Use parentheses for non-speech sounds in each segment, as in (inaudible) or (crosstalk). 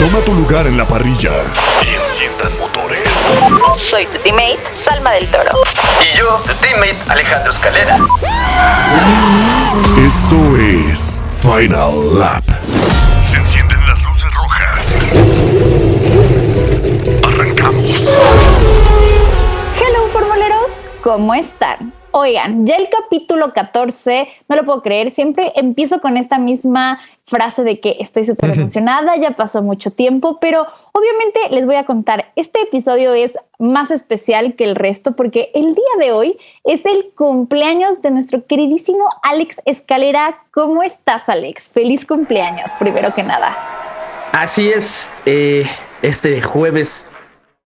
Toma tu lugar en la parrilla y enciendan motores. Soy tu teammate, Salma del Toro. Y yo, tu teammate, Alejandro Escalera. Esto es Final Lap. Se encienden las luces rojas. Arrancamos. Hello, formuleros, ¿cómo están? Oigan, ya el capítulo 14, no lo puedo creer, siempre empiezo con esta misma frase de que estoy súper emocionada, ya pasó mucho tiempo, pero obviamente les voy a contar, este episodio es más especial que el resto porque el día de hoy es el cumpleaños de nuestro queridísimo Alex Escalera. ¿Cómo estás, Alex? Feliz cumpleaños, primero que nada. Así es, eh, este jueves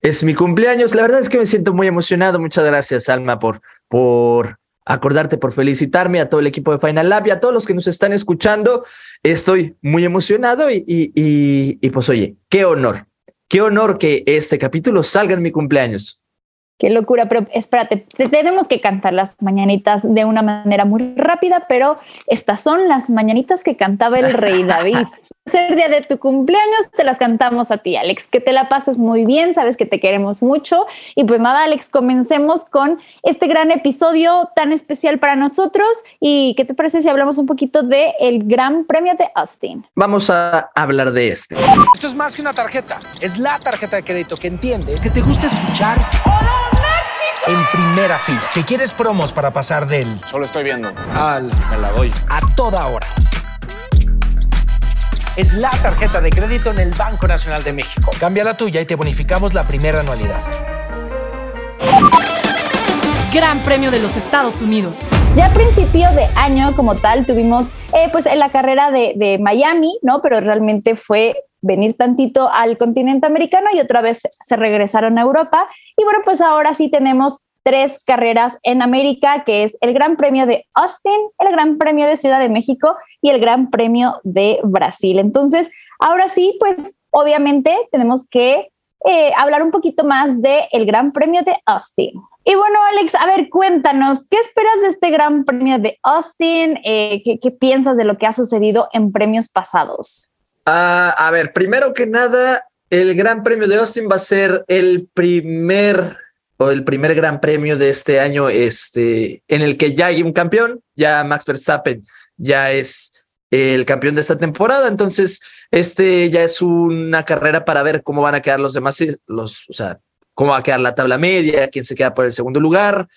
es mi cumpleaños. La verdad es que me siento muy emocionado. Muchas gracias, Alma, por, por acordarte, por felicitarme a todo el equipo de Final Lab y a todos los que nos están escuchando. Estoy muy emocionado y, y, y, pues oye, qué honor, qué honor que este capítulo salga en mi cumpleaños. Qué locura, pero espérate, tenemos que cantar las mañanitas de una manera muy rápida, pero estas son las mañanitas que cantaba el rey (laughs) David. Ser día de tu cumpleaños, te las cantamos a ti, Alex. Que te la pases muy bien, sabes que te queremos mucho. Y pues nada, Alex, comencemos con este gran episodio tan especial para nosotros. ¿Y qué te parece si hablamos un poquito del el Gran Premio de Austin? Vamos a hablar de este. Esto es más que una tarjeta, es la tarjeta de crédito que entiende que te gusta escuchar en primera fila, que quieres promos para pasar del solo estoy viendo al me la doy a toda hora es la tarjeta de crédito en el Banco Nacional de México. Cambia la tuya y te bonificamos la primera anualidad. Gran Premio de los Estados Unidos. Ya a principio de año como tal tuvimos eh, pues en la carrera de, de Miami, ¿no? Pero realmente fue venir tantito al continente americano y otra vez se regresaron a Europa. Y bueno, pues ahora sí tenemos tres carreras en América, que es el Gran Premio de Austin, el Gran Premio de Ciudad de México y el Gran Premio de Brasil. Entonces, ahora sí, pues obviamente tenemos que eh, hablar un poquito más del el Gran Premio de Austin. Y bueno, Alex, a ver, cuéntanos, ¿qué esperas de este Gran Premio de Austin? Eh, ¿qué, ¿qué, piensas de lo que ha sucedido en premios pasados? Uh, a ver, primero que nada, el Gran Premio de Austin va a ser el primer el primer gran premio de este año, este, en el que ya hay un campeón, ya Max Verstappen ya es el campeón de esta temporada, entonces este ya es una carrera para ver cómo van a quedar los demás, los, o sea, cómo va a quedar la tabla media, quién se queda por el segundo lugar.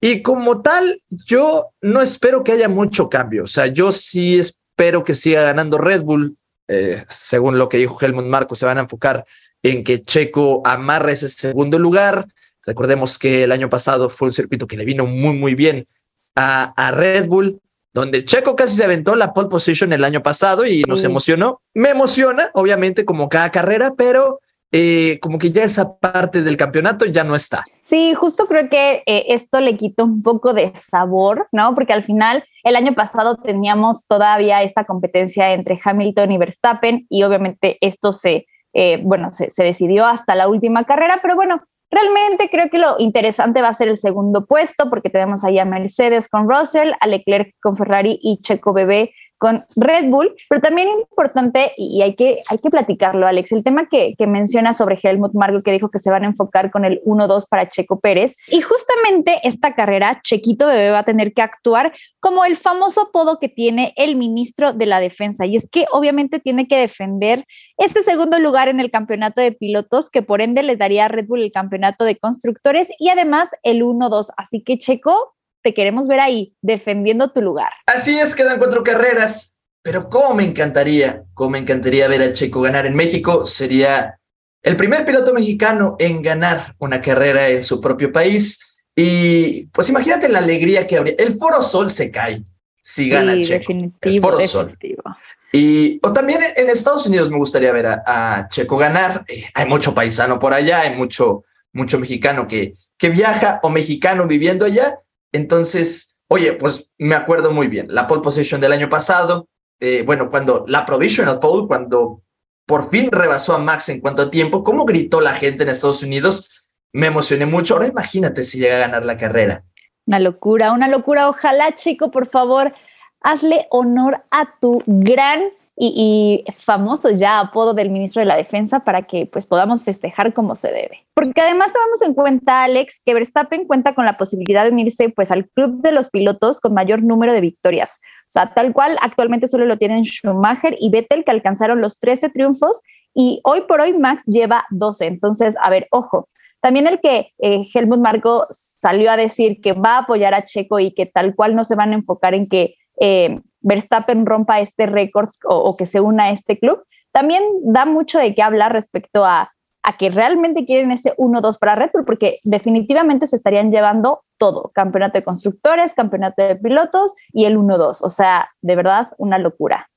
Y como tal, yo no espero que haya mucho cambio, o sea, yo sí espero que siga ganando Red Bull, eh, según lo que dijo Helmut Marco, se van a enfocar en que Checo amarre ese segundo lugar, Recordemos que el año pasado fue un circuito que le vino muy, muy bien a, a Red Bull, donde Checo casi se aventó la pole position el año pasado y nos emocionó. Me emociona, obviamente, como cada carrera, pero eh, como que ya esa parte del campeonato ya no está. Sí, justo creo que eh, esto le quita un poco de sabor, ¿no? Porque al final, el año pasado teníamos todavía esta competencia entre Hamilton y Verstappen y obviamente esto se, eh, bueno, se, se decidió hasta la última carrera, pero bueno, Realmente creo que lo interesante va a ser el segundo puesto, porque tenemos ahí a Mercedes con Russell, a Leclerc con Ferrari y Checo Bebé con Red Bull, pero también importante, y hay que, hay que platicarlo, Alex, el tema que, que menciona sobre Helmut Marko, que dijo que se van a enfocar con el 1-2 para Checo Pérez, y justamente esta carrera, Chequito Bebé va a tener que actuar como el famoso apodo que tiene el ministro de la Defensa, y es que obviamente tiene que defender este segundo lugar en el campeonato de pilotos, que por ende le daría a Red Bull el campeonato de constructores y además el 1-2, así que Checo te queremos ver ahí, defendiendo tu lugar. Así es, quedan cuatro carreras, pero cómo me encantaría, cómo me encantaría ver a Checo ganar en México. Sería el primer piloto mexicano en ganar una carrera en su propio país. Y pues imagínate la alegría que habría. El Foro Sol se cae. si gana Checo. Definitivo, definitivo. Y o también en Estados Unidos me gustaría ver a, Checo ganar. Eh, hay mucho paisano por allá, hay mucho, mucho mexicano que, que viaja o mexicano viviendo allá. Entonces, oye, pues me acuerdo muy bien. La pole position del año pasado, eh, bueno, cuando la provisional pole, cuando por fin rebasó a Max en cuanto a tiempo, cómo gritó la gente en Estados Unidos, me emocioné mucho. Ahora imagínate si llega a ganar la carrera. Una locura, una locura. Ojalá, chico, por favor, hazle honor a tu gran y, famoso ya apodo del ministro de la Defensa para que pues podamos festejar como se debe. Porque además tomamos en cuenta, Alex, que Verstappen cuenta con la posibilidad de unirse pues al club de los pilotos con mayor número de victorias. O sea, tal cual actualmente solo lo tienen Schumacher y Vettel que alcanzaron los 13 triunfos y hoy por hoy Max lleva 12. Entonces, a ver, ojo, también el que eh, Helmut Marko salió a decir que va a apoyar a Checo y que tal cual no se van a enfocar en que eh, Verstappen rompa este récord o, que se una a este club, también da mucho de qué hablar respecto a, a que realmente quieren ese 1-2 para Red Bull, porque definitivamente se estarían llevando todo, campeonato de constructores, campeonato de pilotos y el 1-2, o sea, de verdad, una locura.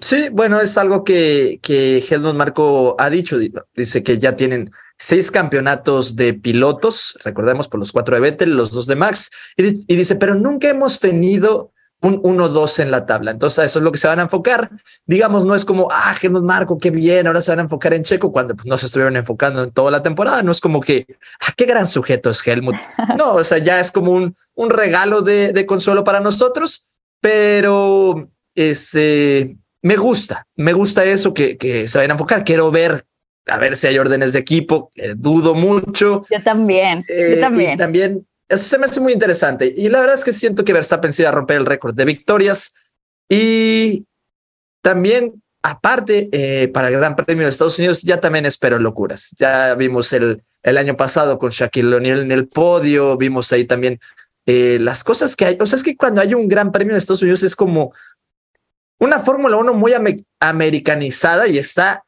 Sí, bueno, es algo que, que Helmut Marco ha dicho. Dice que ya tienen seis campeonatos de pilotos, recordemos por los cuatro de Vettel, los dos de Max, y, dice, pero nunca hemos tenido un 1-2 en la tabla. Entonces, eso es lo que se van a enfocar. Digamos, no es como, ah, Helmut Marco, qué bien, ahora se van a enfocar en Checo, cuando pues, no se estuvieron enfocando en toda la temporada. No es como que, ah, qué gran sujeto es Helmut. (laughs) No, o sea, ya es como un, un regalo de, de consuelo para nosotros, pero este me gusta, me gusta eso que, que se vayan a enfocar. Quiero ver, a ver si hay órdenes de equipo, dudo mucho. Yo también, yo Eh, también. Y también, eso se me hace muy interesante. Y la verdad es que siento que Verstappen se va a romper el récord de victorias. Y también, aparte, eh, para el Gran Premio de Estados Unidos, ya también espero locuras. Ya vimos el, el año pasado con Shaquille O'Neal en el podio, vimos ahí también eh, las cosas que hay. O sea, es que cuando hay un Gran Premio de Estados Unidos es como una Fórmula 1 muy ame- americanizada y está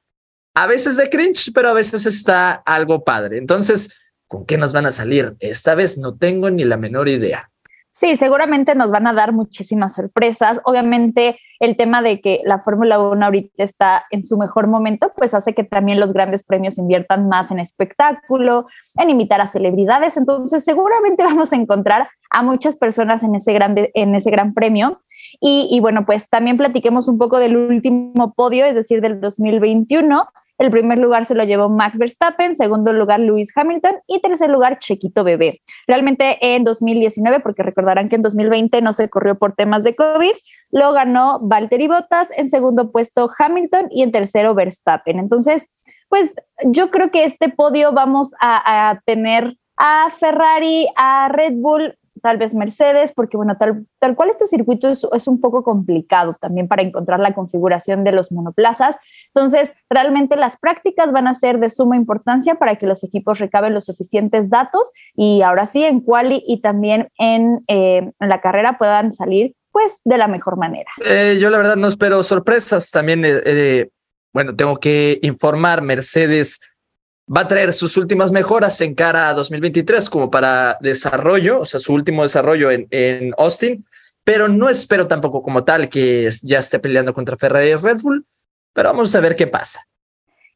a veces de cringe, pero a veces está algo padre. Entonces, ¿con qué nos van a salir? Esta vez no tengo ni la menor idea. Sí, seguramente nos van a dar muchísimas sorpresas. Obviamente, el tema de que la Fórmula 1 ahorita está en su mejor momento, pues hace que también los grandes premios inviertan más en espectáculo, en invitar a celebridades. Entonces, seguramente (laughs) vamos a encontrar a muchas personas en ese, grande, en ese gran premio. Y, y bueno, pues también platiquemos un poco del último podio, es decir, del 2021. El primer lugar se lo llevó Max Verstappen, segundo lugar Lewis Hamilton y tercer lugar Chequito Bebé. Realmente en 2019, porque recordarán que en 2020 no se corrió por temas de COVID, lo ganó Valtteri Bottas, en segundo puesto Hamilton y en tercero Verstappen. Entonces, pues yo creo que este podio vamos a, a tener a Ferrari, a Red Bull, tal vez Mercedes, porque bueno, tal, tal cual este circuito es, es, un poco complicado también para encontrar la configuración de los monoplazas. Entonces, realmente las prácticas van a ser de suma importancia para que los equipos recaben los suficientes datos y ahora sí en quali y también en, eh, en la carrera puedan salir pues de la mejor manera. Eh, yo la verdad no espero sorpresas. También, eh, bueno, tengo que informar, Mercedes va a traer sus últimas mejoras en cara a 2023 como para desarrollo, o sea, su último desarrollo en, en Austin, pero no espero tampoco como tal que ya esté peleando contra Ferrari y Red Bull, pero vamos a ver qué pasa.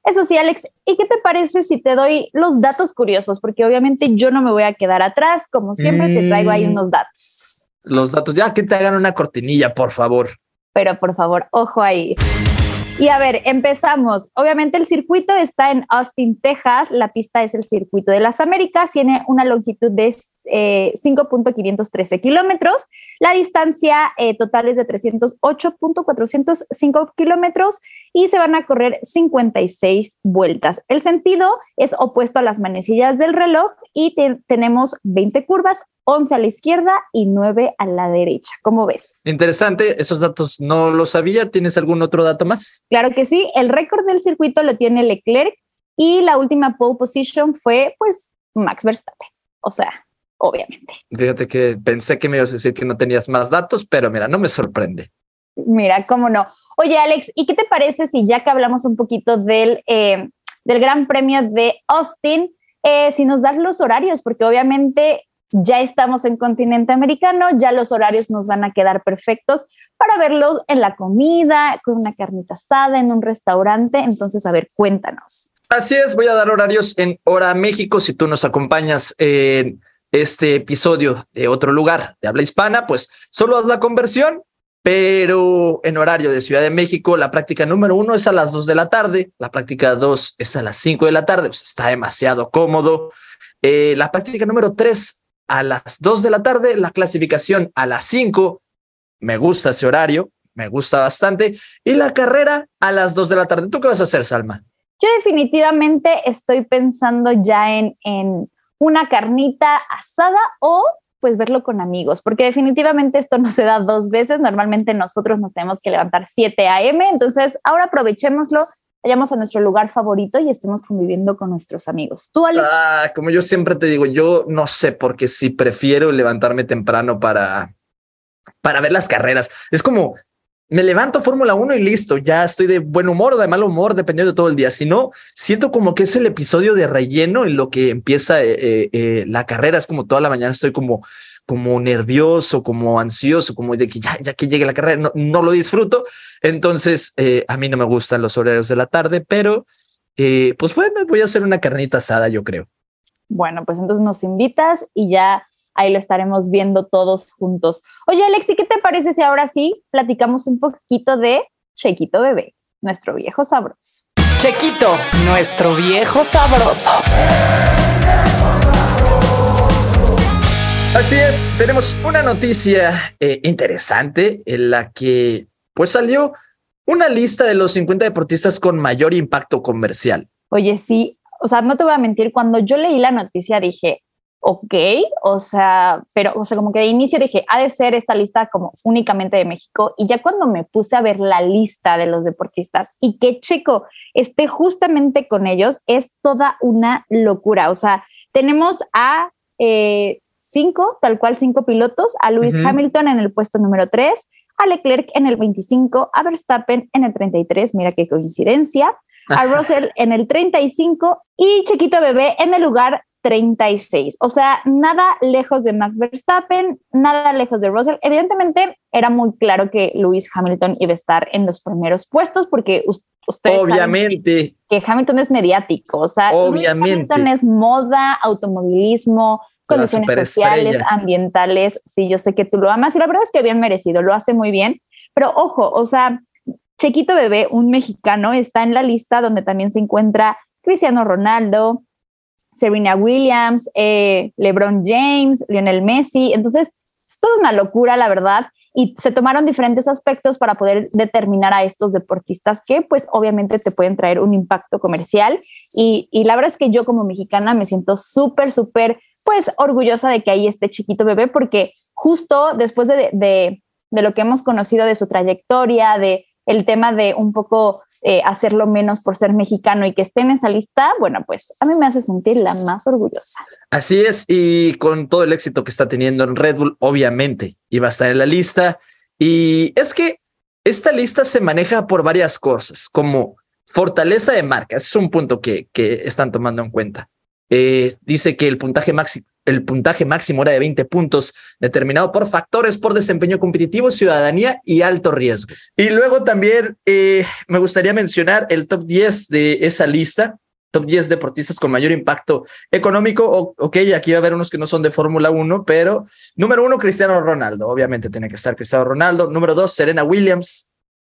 Eso sí, Alex, ¿y qué te parece si te doy los datos curiosos? Porque obviamente yo no me voy a quedar atrás, como siempre mm. te traigo ahí unos datos. Los datos, ya que te hagan una cortinilla, por favor. Pero por favor, ojo ahí. Y a ver, empezamos. Obviamente el circuito está en Austin, Texas. La pista es el circuito de las Américas. Tiene una longitud de eh, 5.513 kilómetros. La distancia eh, total es de 308.405 kilómetros y se van a correr 56 vueltas. El sentido es opuesto a las manecillas del reloj y te tenemos 20 curvas, 11 a la izquierda y 9 a la derecha. ¿Cómo ves? Interesante, esos datos no los sabía. ¿Tienes algún otro dato más? Claro que sí, el récord del circuito lo tiene Leclerc y la última pole position fue pues Max Verstappen. O sea, obviamente. Fíjate que pensé que me ibas a decir que no tenías más datos, pero mira, no me sorprende. Mira, cómo no. Oye, Alex, ¿y qué te parece si ya que hablamos un poquito del, eh, del Gran Premio de Austin, eh, si nos das los horarios? Porque obviamente ya estamos en continente americano, ya los horarios nos van a quedar perfectos para verlos en la comida, con una carnita asada, en un restaurante. Entonces, a ver, cuéntanos. Así es, voy a dar horarios en Hora México. Si tú nos acompañas en este episodio de otro lugar de habla hispana, pues solo haz la conversión, pero en horario de Ciudad de México, la práctica número uno es a las dos de la tarde, la práctica dos es a las cinco de la tarde, pues está demasiado cómodo. Eh, la práctica número tres a las dos de la tarde, la clasificación a las cinco, me gusta ese horario, me gusta bastante, y la carrera a las dos de la tarde. ¿Tú qué vas a hacer, Salma? Yo definitivamente estoy pensando ya en, en una carnita asada o pues verlo con amigos, porque definitivamente esto no se da dos veces, normalmente nosotros nos tenemos que levantar 7 a.m., entonces ahora aprovechémoslo, vayamos a nuestro lugar favorito y estemos conviviendo con nuestros amigos. ¿Tú, Alex? Ah, como yo siempre te digo, yo no sé, porque si prefiero levantarme temprano para, para ver las carreras, es como me levanto Fórmula 1 y listo, ya estoy de buen humor o de mal humor, dependiendo de todo el día. Si no, siento como que es el episodio de relleno en lo que empieza eh, eh, eh, la carrera. Es como toda la mañana estoy como, como nervioso, como ansioso, como de que ya, que llegue la carrera, no, no lo disfruto. Entonces, a mí no me gustan los horarios de la tarde, pero pues bueno, voy a hacer una carnita asada, yo creo. Bueno, pues entonces nos invitas y ya ahí lo estaremos viendo todos juntos. Oye, Alexi, ¿qué te parece si ahora sí platicamos un poquito de Chequito Bebé, nuestro viejo sabroso? Chequito, nuestro viejo sabroso. Así es, tenemos una noticia eh, interesante en la que pues salió una lista de los 50 deportistas con mayor impacto comercial. Oye, sí, o sea, no te voy a mentir, cuando yo leí la noticia dije, ok, o sea, pero, o sea, como que de inicio dije, ha de ser esta lista como únicamente de México, y ya cuando me puse a ver la lista de los deportistas y que Checo esté justamente con ellos, es toda una locura, o sea, tenemos a eh, cinco, tal cual cinco pilotos, a Lewis Hamilton en el puesto número tres, a Leclerc en el 25, a Verstappen en el 33, mira qué coincidencia, a (laughs) Russell en el 35 y Chiquito Bebé en el lugar 36. O sea, nada lejos de Max Verstappen, nada lejos de Russell. Evidentemente, era muy claro que Lewis Hamilton iba a estar en los primeros puestos porque ustedes Obviamente. que Hamilton es mediático. O sea, Obviamente. Hamilton es moda, automovilismo, condiciones sociales, ambientales. Sí, yo sé que tú lo amas y la verdad es que bien merecido, lo hace muy bien. Pero ojo, o sea, Chequito Bebé, un mexicano, está en la lista donde también se encuentra Cristiano Ronaldo, Serena Williams, eh, LeBron James, Lionel Messi. Entonces, es toda una locura, la verdad. Y se tomaron diferentes aspectos para poder determinar a estos deportistas que, pues, obviamente te pueden traer un impacto comercial. Y, la verdad es que yo como mexicana me siento súper, súper, pues, orgullosa de que ahí esté chiquito bebé, porque justo después de, de, de lo que hemos conocido de su trayectoria, de el tema de un poco eh, hacerlo menos por ser mexicano y que esté en esa lista, bueno, pues a mí me hace sentir la más orgullosa. Así es, y con todo el éxito que está teniendo en Red Bull, obviamente iba a estar en la lista. Y es que esta lista se maneja por varias cosas, como fortaleza de marca, es un punto que, que están tomando en cuenta. Eh, dice que el puntaje máximo el puntaje máximo era de 20 puntos, determinado por factores por desempeño competitivo, ciudadanía y alto riesgo. Y luego también eh, me gustaría mencionar el top 10 de esa lista, top 10 deportistas con mayor impacto económico. O, ok, aquí va a haber unos que no son de Fórmula 1, pero número uno, Cristiano Ronaldo. Obviamente tiene que estar Cristiano Ronaldo. Número dos, Serena Williams,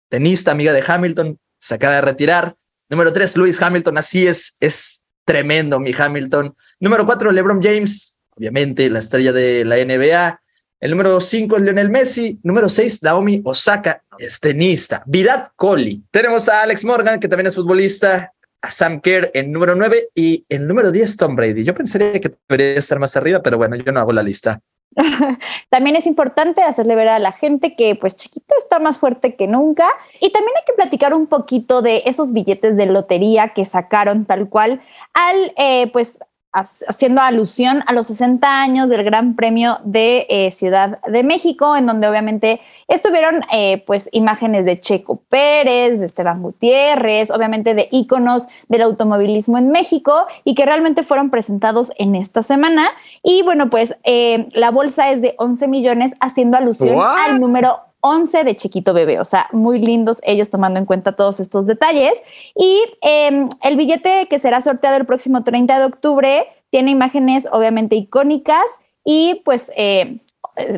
tenista, amiga de Hamilton, se acaba de retirar. Número tres, Lewis Hamilton. Así es, es tremendo mi Hamilton. Número cuatro, LeBron James obviamente la estrella de la NBA. El número 5 es Lionel Messi. Número 6, Naomi Osaka, es tenista. Virat Kohli. Tenemos a Alex Morgan, que también es futbolista. A Sam Kerr en número 9 y el número 10, Tom Brady. Yo pensaría que debería estar más arriba, pero bueno, yo no hago la lista. (laughs) también es importante hacerle ver a la gente que pues chiquito está más fuerte que nunca y también hay que platicar un poquito de esos billetes de lotería que sacaron tal cual al eh, pues haciendo alusión a los 60 años del Gran Premio de eh, Ciudad de México, en donde obviamente estuvieron eh, pues imágenes de Checo Pérez, de Esteban Gutiérrez, obviamente de íconos del automovilismo en México y que realmente fueron presentados en esta semana. Y bueno, pues eh, la bolsa es de 11 millones, haciendo alusión al número 11 de Chiquito Bebé, o sea, muy lindos ellos tomando en cuenta todos estos detalles. Y em, el billete que será sorteado el próximo 30 de octubre tiene imágenes obviamente icónicas y pues eh,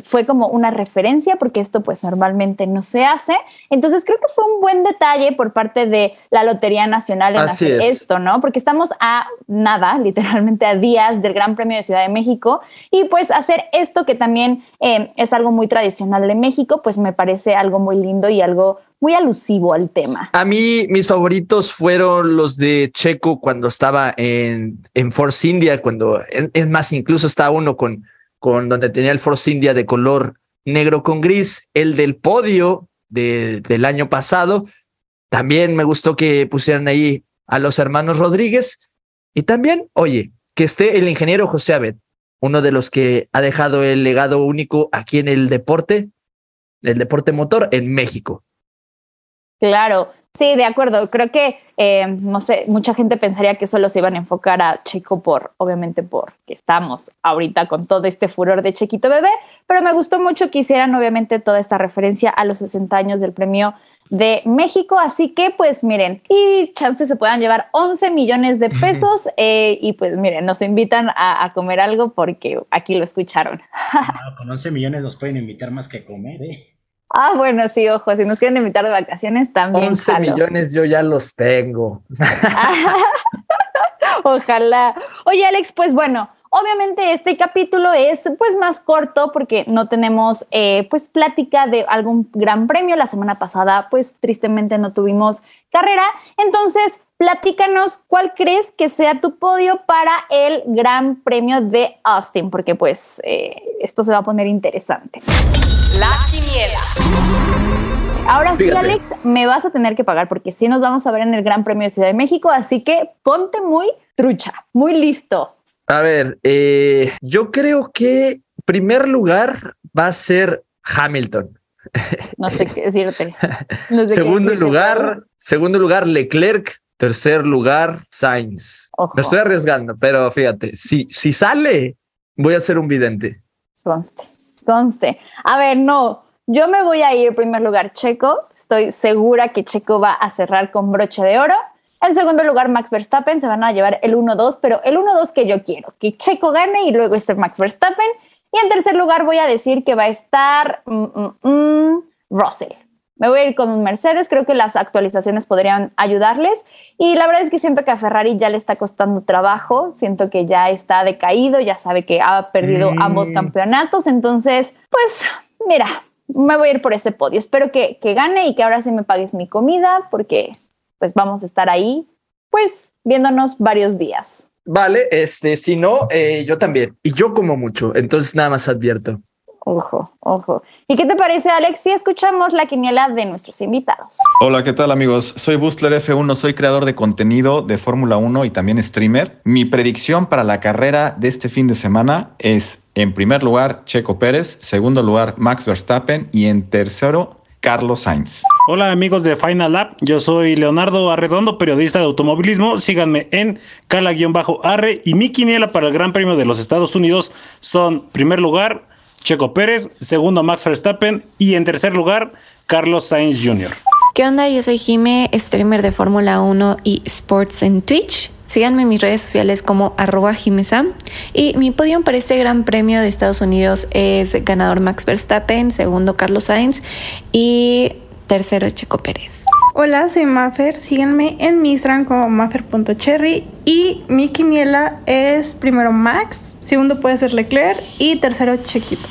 fue como una referencia porque esto pues normalmente no se hace. Entonces creo que fue un buen detalle por parte de la Lotería Nacional en hacer esto, ¿no? Porque estamos a nada, (laughs) literalmente a días del Gran Premio de Ciudad de México y pues hacer esto que también eh, es algo muy tradicional de México, pues me parece algo muy lindo y algo muy alusivo al tema. A mí mis favoritos fueron los de Checo cuando estaba en, en Force India, cuando es más, incluso estaba uno con con donde tenía el Force India de color negro con gris, el del podio de, del año pasado. También me gustó que pusieran ahí a los hermanos Rodríguez. Y también, oye, que esté el ingeniero José Abed, uno de los que ha dejado el legado único aquí en el deporte, el deporte motor en México. Claro, Sí, de acuerdo. Creo que, eh, no sé, mucha gente pensaría que solo se iban a enfocar a Checo por, obviamente, porque estamos ahorita con todo este furor de Chequito Bebé, pero me gustó mucho que hicieran, obviamente, toda esta referencia a los 60 años del premio de México. Así que, pues miren, y chances se puedan llevar 11 millones de pesos. Eh, y pues miren, nos invitan a, comer algo porque aquí lo escucharon. con 11 millones nos pueden invitar más que comer, ¿eh? Ah, bueno, sí, ojo, si nos quieren invitar de vacaciones también. 11 millones yo ya los tengo. (laughs) Ojalá. Oye, Alex, pues bueno, obviamente este capítulo es pues más corto porque no tenemos eh, pues plática de algún gran premio. La semana pasada pues tristemente no tuvimos carrera. Entonces, platícanos cuál crees que sea tu podio para el gran premio de Austin, porque pues eh, esto se va a poner interesante. La quiniela. Ahora sí, Alex, me vas a tener que pagar porque sí nos vamos a ver en el Gran Premio de Ciudad de México, así que ponte muy trucha, muy listo. A ver, eh, yo creo que primer lugar va a ser Hamilton. No sé qué decirte. (laughs) segundo lugar, segundo lugar Leclerc, tercer lugar Sainz. Me estoy arriesgando, pero fíjate, si, si sale, voy a ser un vidente. Conste conste. A ver, no, yo me voy a ir en primer lugar Checo. Estoy segura que Checo va a cerrar con broche de oro. En segundo lugar, Max Verstappen. Se van a llevar el 1-2, pero el 1-2 que yo quiero, que Checo gane y luego esté Max Verstappen. Y en tercer lugar, voy a decir que va a estar mm, mm, mm, Russell. Me voy a ir con un Mercedes, creo que las actualizaciones podrían ayudarles. Y la verdad es que siento que a Ferrari ya le está costando trabajo, siento que ya está decaído, ya sabe que ha perdido mm. ambos campeonatos. Entonces, pues mira, me voy a ir por ese podio. Espero que, que gane y que ahora sí me pagues mi comida, porque pues vamos a estar ahí, pues viéndonos varios días. Vale, este, si no, eh, yo también. Y yo como mucho, entonces nada más advierto. Ojo, ojo. ¿Y qué te parece, Alex, si escuchamos la quiniela de nuestros invitados? Hola, ¿qué tal, amigos? Soy Bustler F1, soy creador de contenido de Fórmula 1 y también streamer. Mi predicción para la carrera de este fin de semana es, en primer lugar, Checo Pérez, segundo lugar, Max Verstappen y en tercero, Carlos Sainz. Hola amigos de Final Lap, yo soy Leonardo Arredondo, periodista de automovilismo. Síganme en cala-arre y mi quiniela para el Gran Premio de los Estados Unidos son, primer lugar, Checo Pérez, segundo Max Verstappen y en tercer lugar Carlos Sainz Jr. ¿Qué onda? Yo soy Jime, streamer de Fórmula 1 y Sports en Twitch. Síganme en mis redes sociales como arroba jimesam. Y mi podium para este gran premio de Estados Unidos es ganador Max Verstappen, segundo Carlos Sainz y tercero Checo Pérez. Hola, soy Maffer. Síganme en mi Instagram como maffer.cherry. Y mi quiniela es primero Max, segundo puede ser Leclerc y tercero Chequito.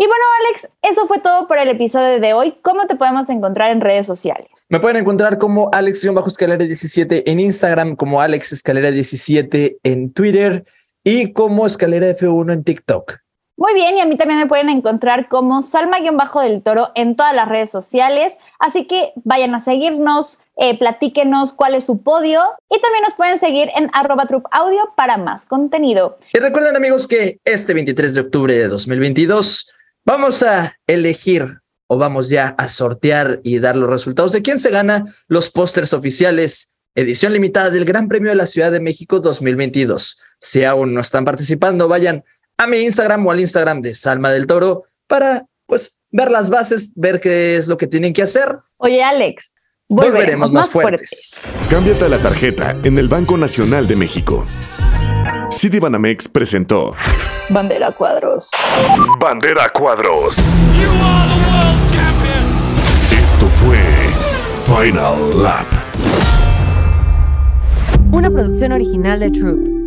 Y bueno, Alex, eso fue todo por el episodio de hoy. ¿Cómo te podemos encontrar en redes sociales? Me pueden encontrar como Alex-Escalera17 en Instagram, como Alex Escalera 17 en Twitter y como Escalera F1 en TikTok. Muy bien, y a mí también me pueden encontrar como Salma-del Toro en todas las redes sociales. Así que vayan a seguirnos, eh, platíquenos cuál es su podio y también nos pueden seguir en arroba audio para más contenido. Y recuerden amigos que este 23 de octubre de 2022 vamos a elegir o vamos ya a sortear y dar los resultados de quién se gana los pósters oficiales edición limitada del Gran Premio de la Ciudad de México 2022. Si aún no están participando, vayan a mi Instagram o al Instagram de Salma del Toro para pues ver las bases, ver qué es lo que tienen que hacer. Oye, Alex, volveremos, más, fuertes. Cámbiate a la tarjeta en el Banco Nacional de México. Citibanamex presentó Bandera Cuadros. Bandera Cuadros. Esto fue Final Lap. Una producción original de Troop.